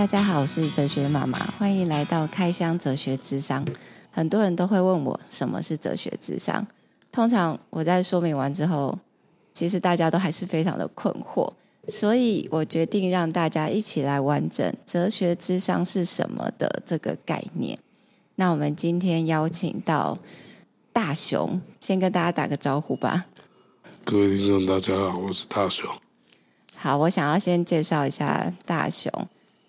大家好，我是哲学妈妈，欢迎来到开箱哲学智商。很多人都会问我什么是哲学智商，通常我在说明完之后，其实大家都还是非常的困惑，所以我决定让大家一起来完整哲学智商是什么的这个概念。那我们今天邀请到大雄，先跟大家打个招呼吧。各位听众，大家好，我是大雄。好，我想要先介绍一下大雄。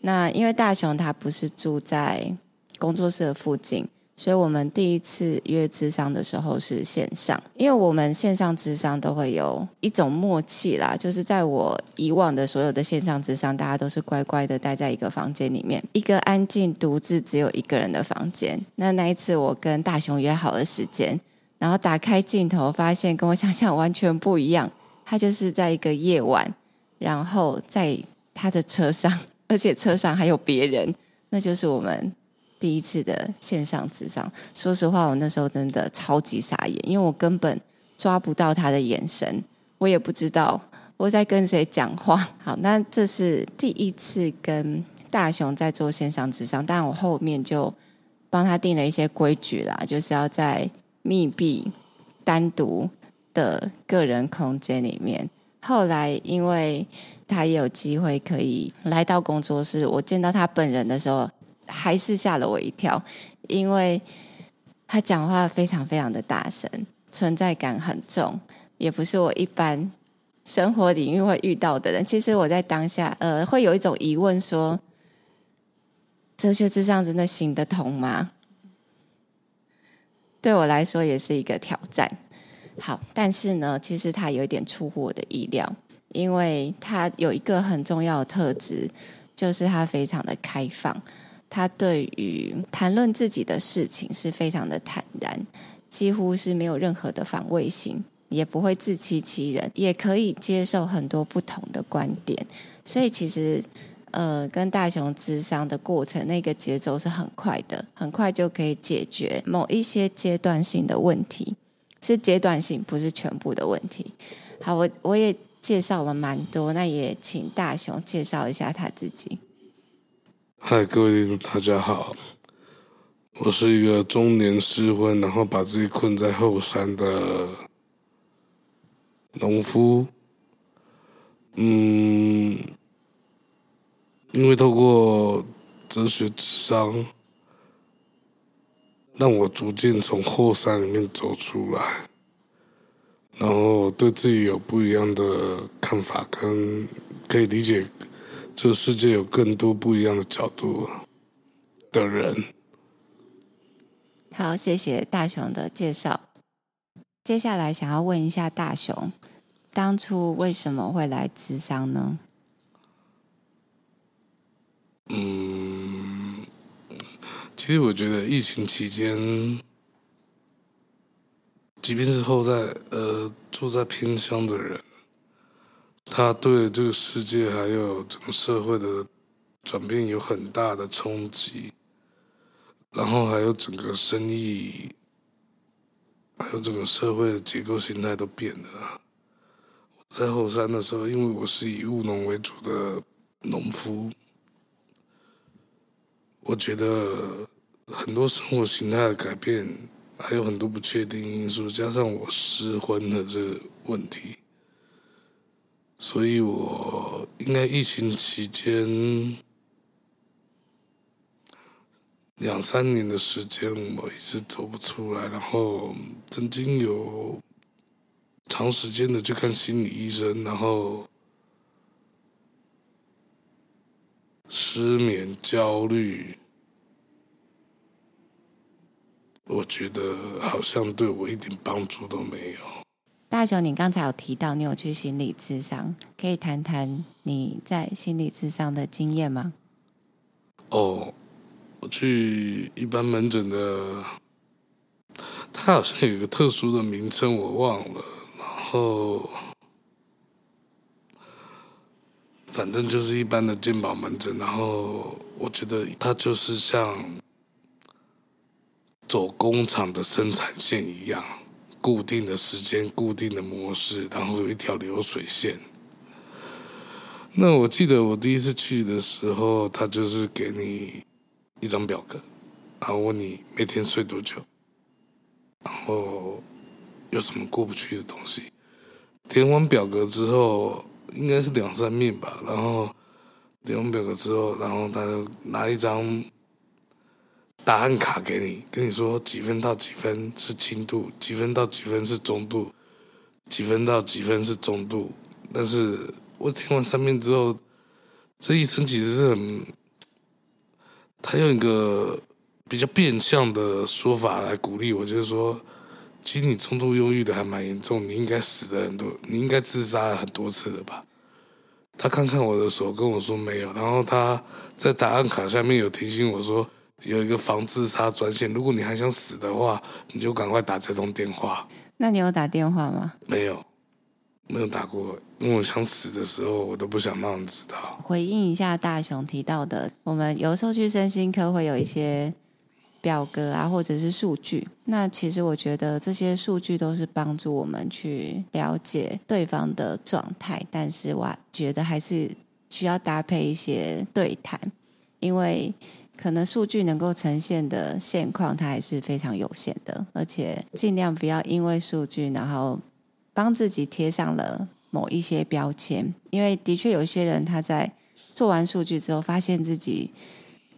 那因为大雄他不是住在工作室的附近，所以我们第一次约智商的时候是线上。因为我们线上智商都会有一种默契啦，就是在我以往的所有的线上智商，大家都是乖乖的待在一个房间里面，一个安静独自只有一个人的房间。那那一次我跟大雄约好了时间，然后打开镜头，发现跟我想象完全不一样。他就是在一个夜晚，然后在他的车上。而且车上还有别人，那就是我们第一次的线上智商。说实话，我那时候真的超级傻眼，因为我根本抓不到他的眼神，我也不知道我在跟谁讲话。好，那这是第一次跟大雄在做线上智商，但我后面就帮他定了一些规矩啦，就是要在密闭、单独的个人空间里面。后来因为他也有机会可以来到工作室。我见到他本人的时候，还是吓了我一跳，因为他讲话非常非常的大声，存在感很重，也不是我一般生活领域会遇到的人。其实我在当下，呃，会有一种疑问说：哲学之上真的行得通吗？对我来说也是一个挑战。好，但是呢，其实他有一点出乎我的意料。因为他有一个很重要的特质，就是他非常的开放，他对于谈论自己的事情是非常的坦然，几乎是没有任何的防卫心，也不会自欺欺人，也可以接受很多不同的观点。所以其实，呃，跟大雄咨商的过程，那个节奏是很快的，很快就可以解决某一些阶段性的问题，是阶段性，不是全部的问题。好，我我也。介绍了蛮多，那也请大雄介绍一下他自己。嗨，各位听众，大家好，我是一个中年失婚，然后把自己困在后山的农夫。嗯，因为透过哲学智商，让我逐渐从后山里面走出来。然后对自己有不一样的看法，跟可以理解这个世界有更多不一样的角度的人。好，谢谢大雄的介绍。接下来想要问一下大雄，当初为什么会来智商呢？嗯，其实我觉得疫情期间。即便是后在呃住在偏乡的人，他对这个世界还有整个社会的转变有很大的冲击，然后还有整个生意，还有整个社会的结构形态都变了。我在后山的时候，因为我是以务农为主的农夫，我觉得很多生活形态的改变。还有很多不确定因素，加上我失婚的这个问题，所以我应该疫情期间两三年的时间，我一直走不出来。然后曾经有长时间的去看心理医生，然后失眠、焦虑。我觉得好像对我一点帮助都没有。大雄，你刚才有提到你有去心理咨商，可以谈谈你在心理咨商的经验吗？哦，我去一般门诊的，它好像有一个特殊的名称，我忘了。然后，反正就是一般的健保门诊。然后，我觉得它就是像。走工厂的生产线一样，固定的时间、固定的模式，然后有一条流水线。那我记得我第一次去的时候，他就是给你一张表格，然后问你每天睡多久，然后有什么过不去的东西。填完表格之后，应该是两三面吧。然后填完表格之后，然后他就拿一张答案卡给你，跟你说几分到几分是轻度，几分到几分是中度，几分到几分是中度。但是我听完三面之后，这医生其实是很，他用一个比较变相的说法来鼓励我，就是说。其实你中度忧郁的还蛮严重，你应该死了很多，你应该自杀了很多次了吧？他看看我的手，跟我说没有。然后他在答案卡下面有提醒我说，有一个防自杀专线，如果你还想死的话，你就赶快打这通电话。那你有打电话吗？没有，没有打过，因为我想死的时候，我都不想让人知道。回应一下大雄提到的，我们有时候去身心科会有一些。表格啊，或者是数据，那其实我觉得这些数据都是帮助我们去了解对方的状态，但是我觉得还是需要搭配一些对谈，因为可能数据能够呈现的现况，它还是非常有限的，而且尽量不要因为数据，然后帮自己贴上了某一些标签，因为的确有些人他在做完数据之后，发现自己。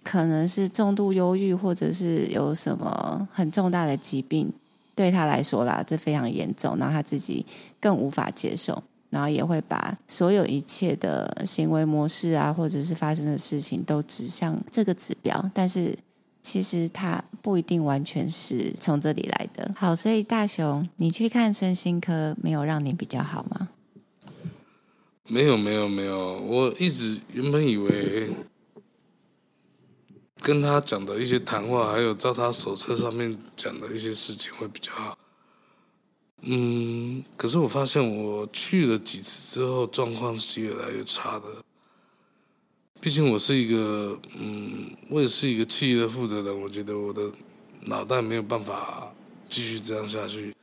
可能是重度忧郁，或者是有什么很重大的疾病，对他来说啦，这非常严重，然后他自己更无法接受，然后也会把所有一切的行为模式啊，或者是发生的事情都指向这个指标，但是其实它不一定完全是从这里来的。好，所以大雄，你去看身心科，没有让你比较好吗？没有，没有，没有，我一直原本以为。跟他讲的一些谈话，还有照他手册上面讲的一些事情会比较好。嗯，可是我发现我去了几次之后，状况是越来越差的。毕竟我是一个，嗯，我也是一个企业的负责人，我觉得我的脑袋没有办法继续这样下去。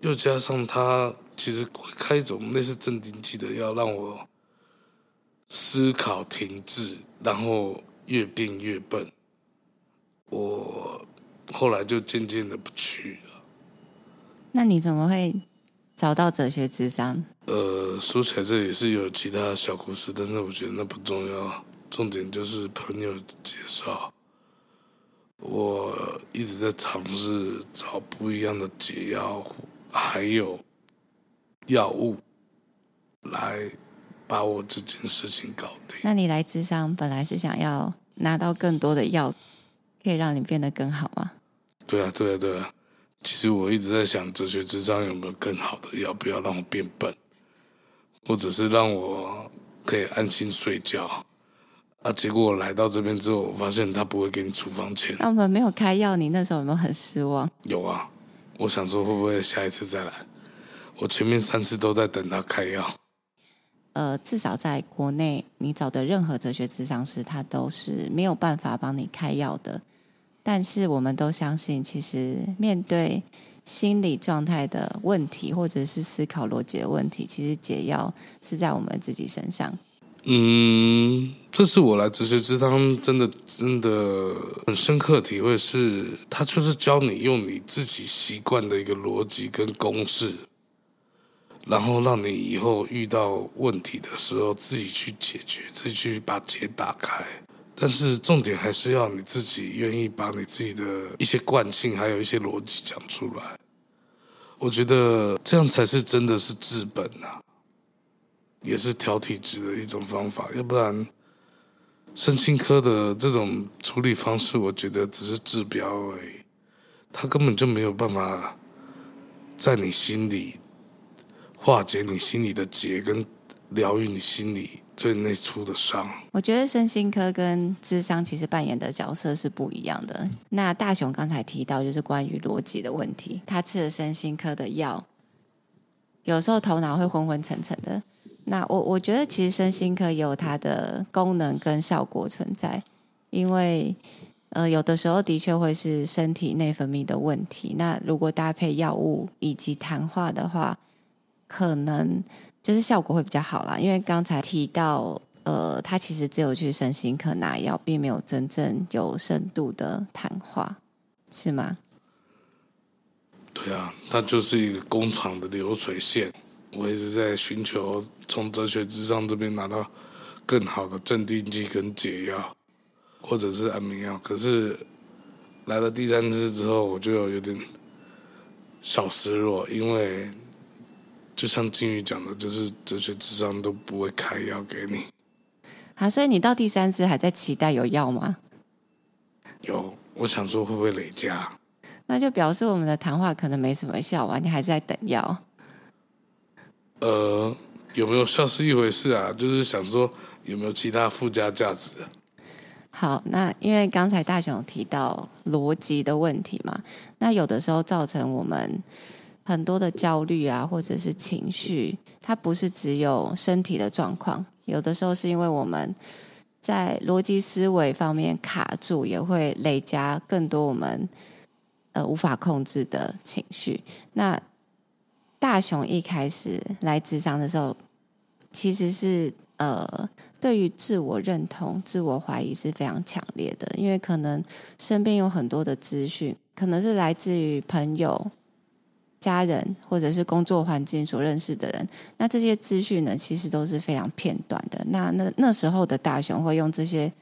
又加上他其实会开一种类似镇定剂的药，让我思考停滞，然后。越变越笨，我后来就渐渐的不去。那你怎么会找到哲学智商？呃，说起来这也是有其他的小故事，但是我觉得那不重要，重点就是朋友介绍。我一直在尝试找不一样的解药，还有药物来。把我这件事情搞定。那你来智商本来是想要拿到更多的药，可以让你变得更好吗？对啊，对啊，对啊。其实我一直在想，哲学智商有没有更好的要，不要让我变笨，或者是让我可以安心睡觉。啊，结果我来到这边之后，我发现他不会给你处方钱。那我们没有开药，你那时候有没有很失望？有啊，我想说会不会下一次再来？我前面三次都在等他开药。呃，至少在国内，你找的任何哲学智商师，他都是没有办法帮你开药的。但是，我们都相信，其实面对心理状态的问题，或者是思考逻辑的问题，其实解药是在我们自己身上。嗯，这是我来哲学咨商真的真的很深刻体会是，是他就是教你用你自己习惯的一个逻辑跟公式。然后让你以后遇到问题的时候自己去解决，自己去把结打开。但是重点还是要你自己愿意把你自己的一些惯性，还有一些逻辑讲出来。我觉得这样才是真的是治本啊，也是调体质的一种方法。要不然，身心科的这种处理方式，我觉得只是治标而已，他根本就没有办法在你心里。化解你心里的结，跟疗愈你心里最内出的伤。我觉得身心科跟智商其实扮演的角色是不一样的。那大雄刚才提到，就是关于逻辑的问题。他吃了身心科的药，有时候头脑会昏昏沉沉的。那我我觉得，其实身心科也有它的功能跟效果存在，因为呃，有的时候的确会是身体内分泌的问题。那如果搭配药物以及谈话的话，可能就是效果会比较好啦。因为刚才提到，呃，他其实只有去身心科拿药，并没有真正有深度的谈话，是吗？对啊，它就是一个工厂的流水线。我一直在寻求从哲学之上这边拿到更好的镇定剂跟解药，或者是安眠药。可是来了第三次之后，我就有点小失落，因为就像金鱼讲的，就是哲学智商都不会开药给你。啊，所以你到第三次还在期待有药吗？有，我想说会不会累加？那就表示我们的谈话可能没什么效啊！你还是在等药？呃，有没有效是一回事啊，就是想说有没有其他附加价值？好，那因为刚才大雄提到逻辑的问题嘛，那有的时候造成我们很多的焦虑啊，或者是情绪，它不是只有身体的状况，有的时候是因为我们在逻辑思维方面卡住，也会累加更多我们。呃，无法控制的情绪。那大雄一开始来智商的时候，其实是呃，对于自我认同、自我怀疑是非常强烈的，因为可能身边有很多的资讯，可能是来自于朋友、家人或者是工作环境所认识的人。那这些资讯呢，其实都是非常片段的。那那那时候的大雄会用这些。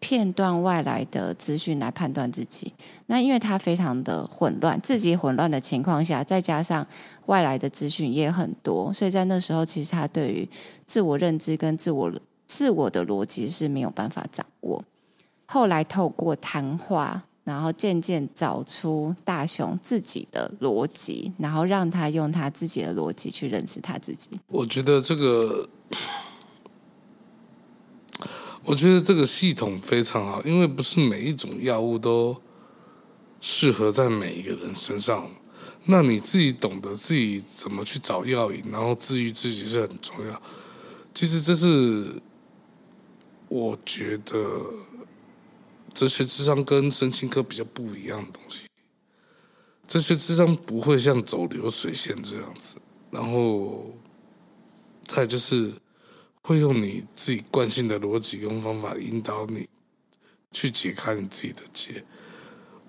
片段外来的资讯来判断自己，那因为他非常的混乱，自己混乱的情况下，再加上外来的资讯也很多，所以在那时候，其实他对于自我认知跟自我自我的逻辑是没有办法掌握。后来透过谈话，然后渐渐找出大雄自己的逻辑，然后让他用他自己的逻辑去认识他自己。我觉得这个。我觉得这个系统非常好，因为不是每一种药物都适合在每一个人身上。那你自己懂得自己怎么去找药引，然后治愈自己是很重要。其实这是我觉得哲学智商跟身心科比较不一样的东西。哲学智商不会像走流水线这样子，然后再就是。会用你自己惯性的逻辑跟方法引导你去解开你自己的结，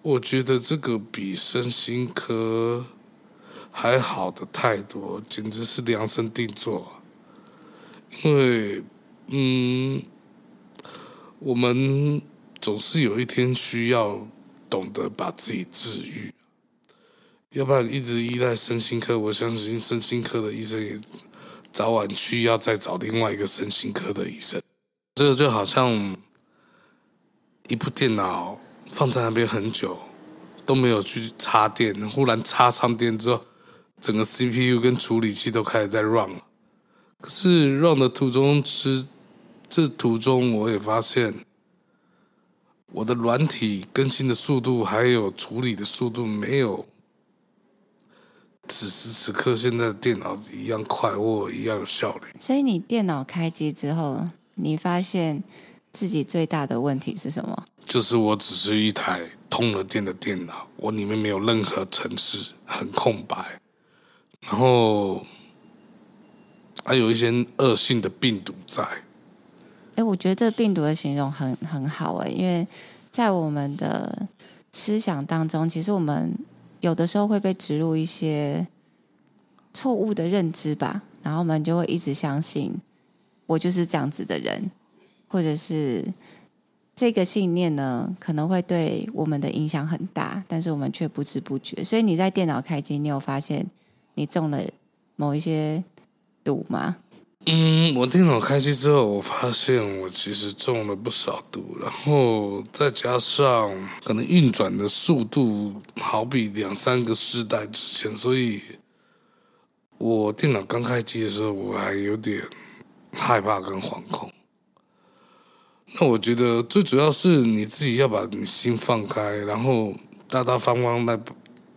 我觉得这个比身心科还好的太多，简直是量身定做。因为，嗯，我们总是有一天需要懂得把自己治愈，要不然一直依赖身心科，我相信身心科的医生也。早晚需要再找另外一个身心科的医生，这个就好像一部电脑放在那边很久都没有去插电，忽然插上电之后，整个 CPU 跟处理器都开始在 run。可是 run 的途中，是这途中我也发现，我的软体更新的速度还有处理的速度没有。此时此刻，现在的电脑一样快或一样有效率。所以你电脑开机之后，你发现自己最大的问题是什么？就是我只是一台通了电的电脑，我里面没有任何程式，很空白。然后还有一些恶性的病毒在。哎，我觉得这病毒的形容很很好哎，因为在我们的思想当中，其实我们。有的时候会被植入一些错误的认知吧，然后我们就会一直相信我就是这样子的人，或者是这个信念呢，可能会对我们的影响很大，但是我们却不知不觉。所以你在电脑开机，你有发现你中了某一些毒吗？嗯，我电脑开机之后，我发现我其实中了不少毒，然后再加上可能运转的速度好比两三个世代之前，所以我电脑刚开机的时候，我还有点害怕跟惶恐。那我觉得最主要是你自己要把你心放开，然后大大方方来，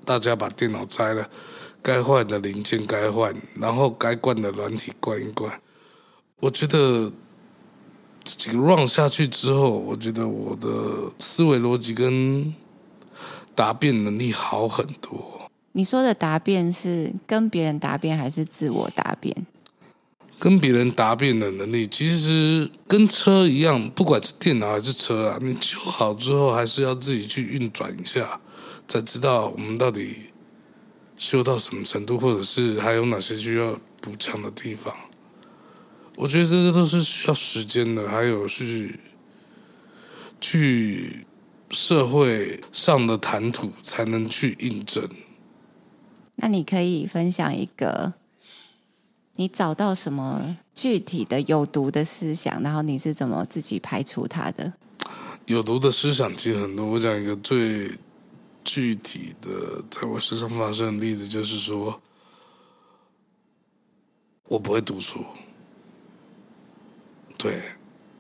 大家把电脑拆了。该换的零件该换，然后该灌的软体灌一灌。我觉得这几个 run 下去之后，我觉得我的思维逻辑跟答辩能力好很多。你说的答辩是跟别人答辩，还是自我答辩？跟别人答辩的能力，其实跟车一样，不管是电脑还是车啊，你修好之后还是要自己去运转一下，才知道我们到底修到什么程度，或者是还有哪些需要补强的地方。我觉得这些都是需要时间的，还有是去社会上的谈吐才能去印证。那你可以分享一个。你找到什么具体的有毒的思想，然后你是怎么自己排除它的？有毒的思想其实很多，我讲一个最具体的，在我身上发生的例子，就是说，我不会读书。对，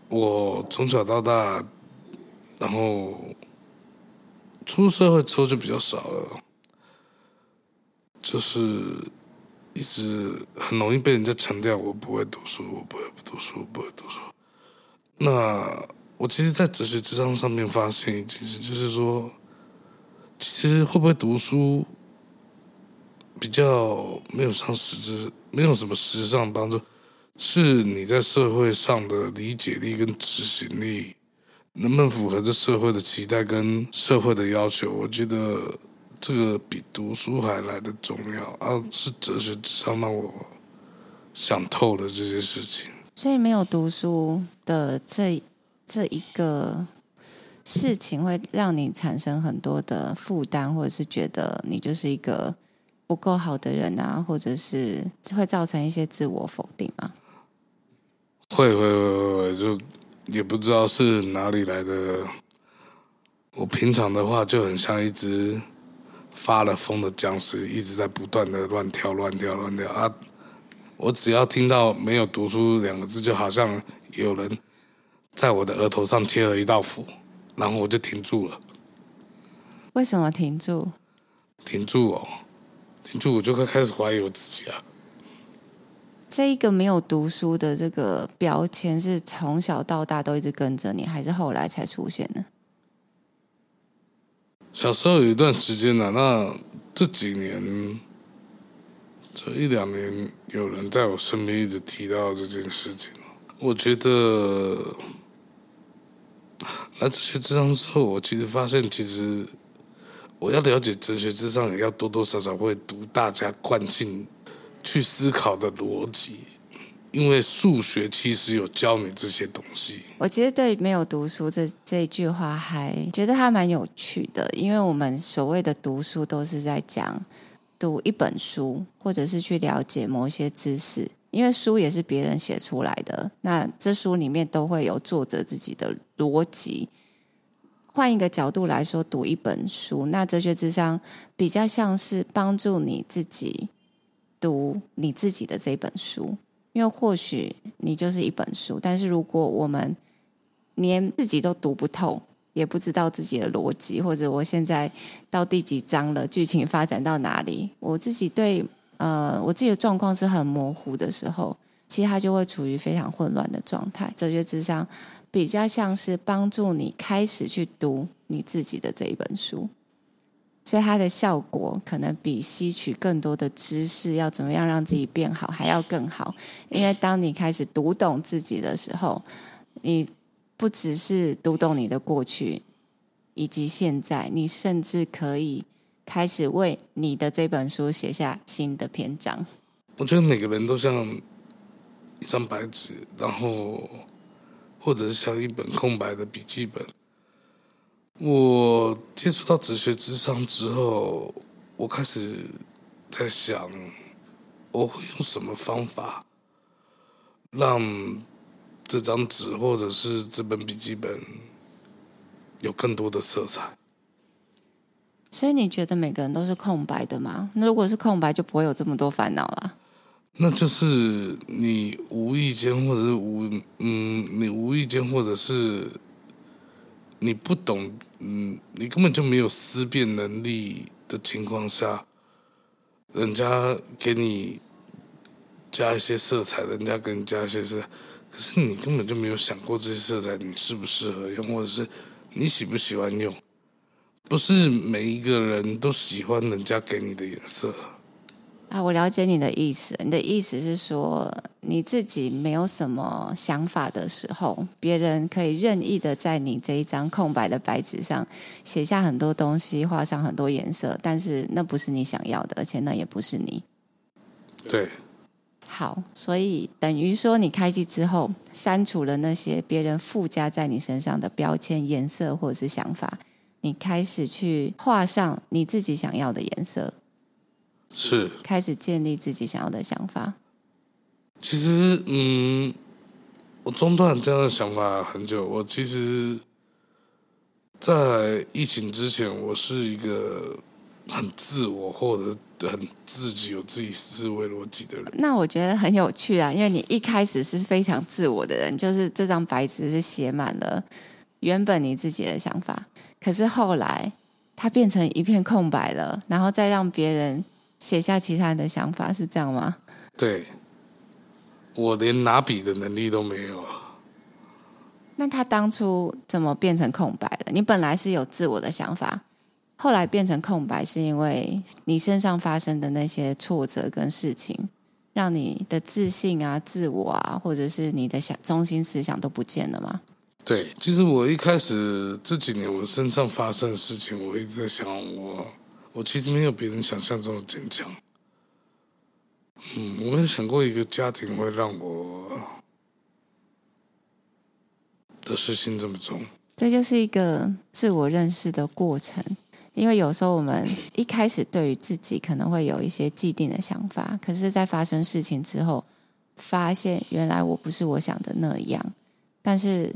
我从小到大，然后出社会之后就比较少了，就是。一直很容易被人家强调我不会读书，我不会读书，不会读书。那我其实，在哲学之上上面发现一件事，就是说，其实会不会读书比较没有上实质，没有什么实质上帮助，是你在社会上的理解力跟执行力，能不能符合这社会的期待跟社会的要求？我觉得。这个比读书还来得重要啊！是哲学上让我想透了这些事情。所以没有读书的这这一个事情，会让你产生很多的负担，或者是觉得你就是一个不够好的人啊，或者是会造成一些自我否定吗？会会会会，就也不知道是哪里来的。我平常的话就很像一只。发了疯的僵尸一直在不断的乱跳、乱跳、乱跳啊！我只要听到没有读书两个字，就好像有人在我的额头上贴了一道符，然后我就停住了。为什么停住？停住哦，停住，我就会开始怀疑我自己啊。这一个没有读书的这个标签，是从小到大都一直跟着你，还是后来才出现的？小时候有一段时间呢、啊，那这几年，这一两年，有人在我身边一直提到这件事情。我觉得，那这些智商之后，我其实发现，其实我要了解哲学咨商，也要多多少少会读大家惯性去思考的逻辑。因为数学其实有教你这些东西。我其实对没有读书这这句话还觉得还蛮有趣的，因为我们所谓的读书都是在讲读一本书，或者是去了解某些知识。因为书也是别人写出来的，那这书里面都会有作者自己的逻辑。换一个角度来说，读一本书，那哲学咨商比较像是帮助你自己读你自己的这本书。因为或许你就是一本书，但是如果我们连自己都读不透，也不知道自己的逻辑，或者我现在到第几章了，剧情发展到哪里，我自己对呃我自己的状况是很模糊的时候，其实他就会处于非常混乱的状态。哲学咨商比较像是帮助你开始去读你自己的这一本书。所以它的效果可能比吸取更多的知识，要怎么样让自己变好还要更好。因为当你开始读懂自己的时候，你不只是读懂你的过去以及现在，你甚至可以开始为你的这本书写下新的篇章。我觉得每个人都像一张白纸，然后或者是像一本空白的笔记本。我接触到哲学咨商之后，我开始在想，我会用什么方法让这张纸或者是这本笔记本有更多的色彩。所以你觉得每个人都是空白的吗？那如果是空白，就不会有这么多烦恼了。那就是你无意间，或者是无嗯，你无意间，或者是。你不懂，嗯，你根本就没有思辨能力的情况下，人家给你加一些色彩，人家给你加一些色，可是你根本就没有想过这些色彩你适不适合用，或者是你喜不喜欢用？不是每一个人都喜欢人家给你的颜色。啊，我了解你的意思。你的意思是说，你自己没有什么想法的时候，别人可以任意的在你这一张空白的白纸上写下很多东西，画上很多颜色，但是那不是你想要的，而且那也不是你。对。好，所以等于说，你开机之后，删除了那些别人附加在你身上的标签、颜色或者是想法，你开始去画上你自己想要的颜色。是开始建立自己想要的想法。其实，嗯，我中断这样的想法很久。我其实，在疫情之前，我是一个很自我或者很自己有自己思维逻辑的人。那我觉得很有趣啊，因为你一开始是非常自我的人，就是这张白纸是写满了原本你自己的想法，可是后来它变成一片空白了，然后再让别人。写下其他人的想法是这样吗？对，我连拿笔的能力都没有。那他当初怎么变成空白了？你本来是有自我的想法，后来变成空白，是因为你身上发生的那些挫折跟事情，让你的自信啊、自我啊，或者是你的想中心思想都不见了吗？对，其实我一开始这几年我身上发生的事情，我一直在想我。我其实没有别人想象中的坚强，嗯，我没有想过一个家庭会让我得失心这么重。这就是一个自我认识的过程，因为有时候我们一开始对于自己可能会有一些既定的想法，可是，在发生事情之后，发现原来我不是我想的那样，但是。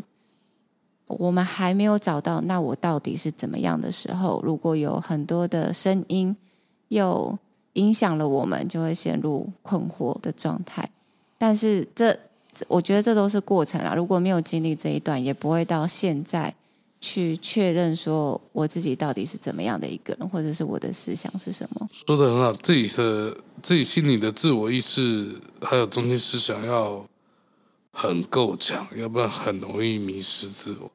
我们还没有找到，那我到底是怎么样的时候？如果有很多的声音又影响了我们，就会陷入困惑的状态。但是这，我觉得这都是过程啊。如果没有经历这一段，也不会到现在去确认说我自己到底是怎么样的一个人，或者是我的思想是什么。说的很好，自己的自己心里的自我意识还有中心思想要很够强，要不然很容易迷失自我。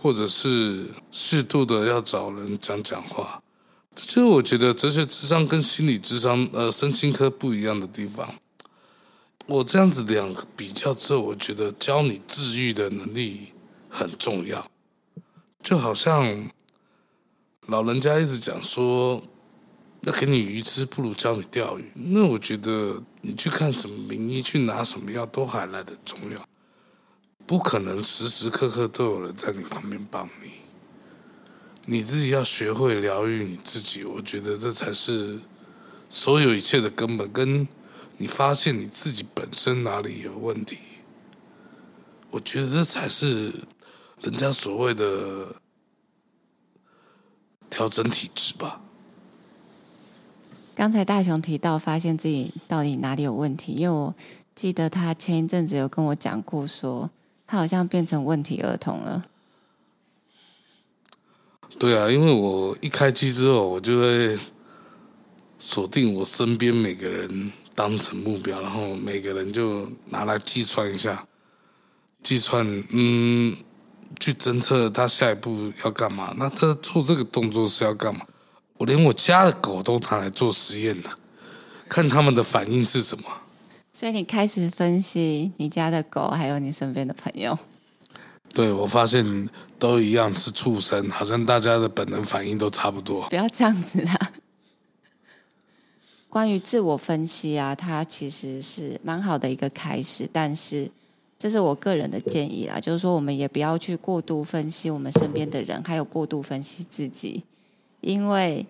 或者是适度的要找人讲讲话，这就是我觉得哲学智商跟心理智商，呃，身心科不一样的地方。我这样子两个比较之后，我觉得教你治愈的能力很重要。就好像老人家一直讲说，要给你鱼吃，不如教你钓鱼。那我觉得你去看什么名医，去拿什么药，都还来得重要。不可能时时刻刻都有人在你旁边帮你，你自己要学会疗愈你自己。我觉得这才是所有一切的根本。跟你发现你自己本身哪里有问题，我觉得这才是人家所谓的调整体质吧。刚才大雄提到发现自己到底哪里有问题，因为我记得他前一阵子有跟我讲过说。他好像变成问题儿童了。对啊，因为我一开机之后，我就会锁定我身边每个人当成目标，然后每个人就拿来计算一下，计算嗯，去侦测他下一步要干嘛。那他做这个动作是要干嘛？我连我家的狗都拿来做实验的，看他们的反应是什么。所以你开始分析你家的狗，还有你身边的朋友。对，我发现都一样是畜生，好像大家的本能反应都差不多。不要这样子啦！关于自我分析啊，它其实是蛮好的一个开始，但是这是我个人的建议啦，就是说我们也不要去过度分析我们身边的人，还有过度分析自己，因为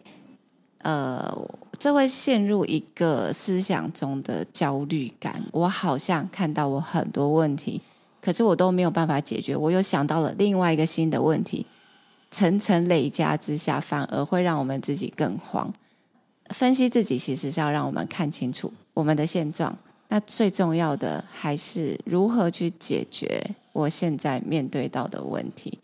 呃。这会陷入一个思想中的焦虑感。我好像看到我很多问题，可是我都没有办法解决。我又想到了另外一个新的问题，层层累加之下，反而会让我们自己更慌。分析自己其实是要让我们看清楚我们的现状。那最重要的还是如何去解决我现在面对到的问题。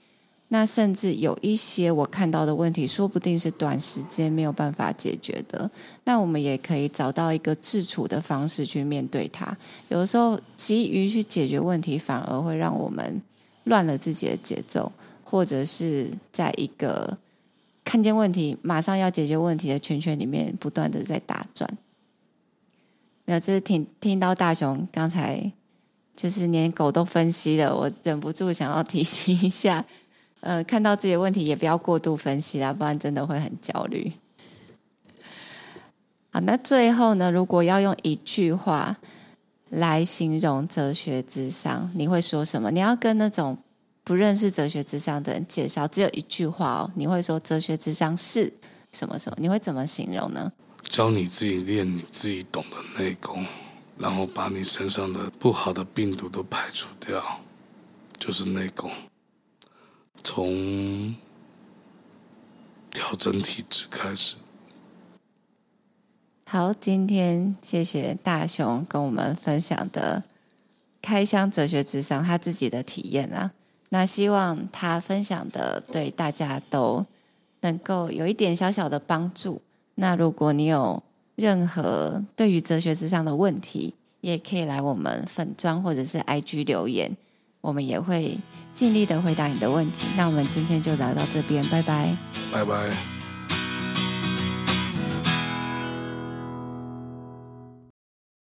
那甚至有一些我看到的问题，说不定是短时间没有办法解决的。那我们也可以找到一个自处的方式去面对它。有的时候急于去解决问题，反而会让我们乱了自己的节奏，或者是在一个看见问题马上要解决问题的圈圈里面不断的在打转。没有，这是听听到大雄刚才就是连狗都分析了，我忍不住想要提醒一下，呃，看到自己的问题也不要过度分析啦，不然真的会很焦虑。好，那最后呢，如果要用一句话来形容哲学咨商，你会说什么？你要跟那种不认识哲学咨商的人介绍，只有一句话哦，你会说哲学咨商是什么什么？你会怎么形容呢？教你自己练你自己懂的内功，然后把你身上的不好的病毒都排除掉，就是内功。从调整体质开始。好，今天谢谢大雄跟我们分享的开箱哲学咨商他自己的体验啊。那希望他分享的对大家都能够有一点小小的帮助。那如果你有任何对于哲学咨商的问题，也可以来我们粉专或者是 IG 留言，我们也会尽力的回答你的问题。那我们今天就聊到这边，拜拜，拜拜。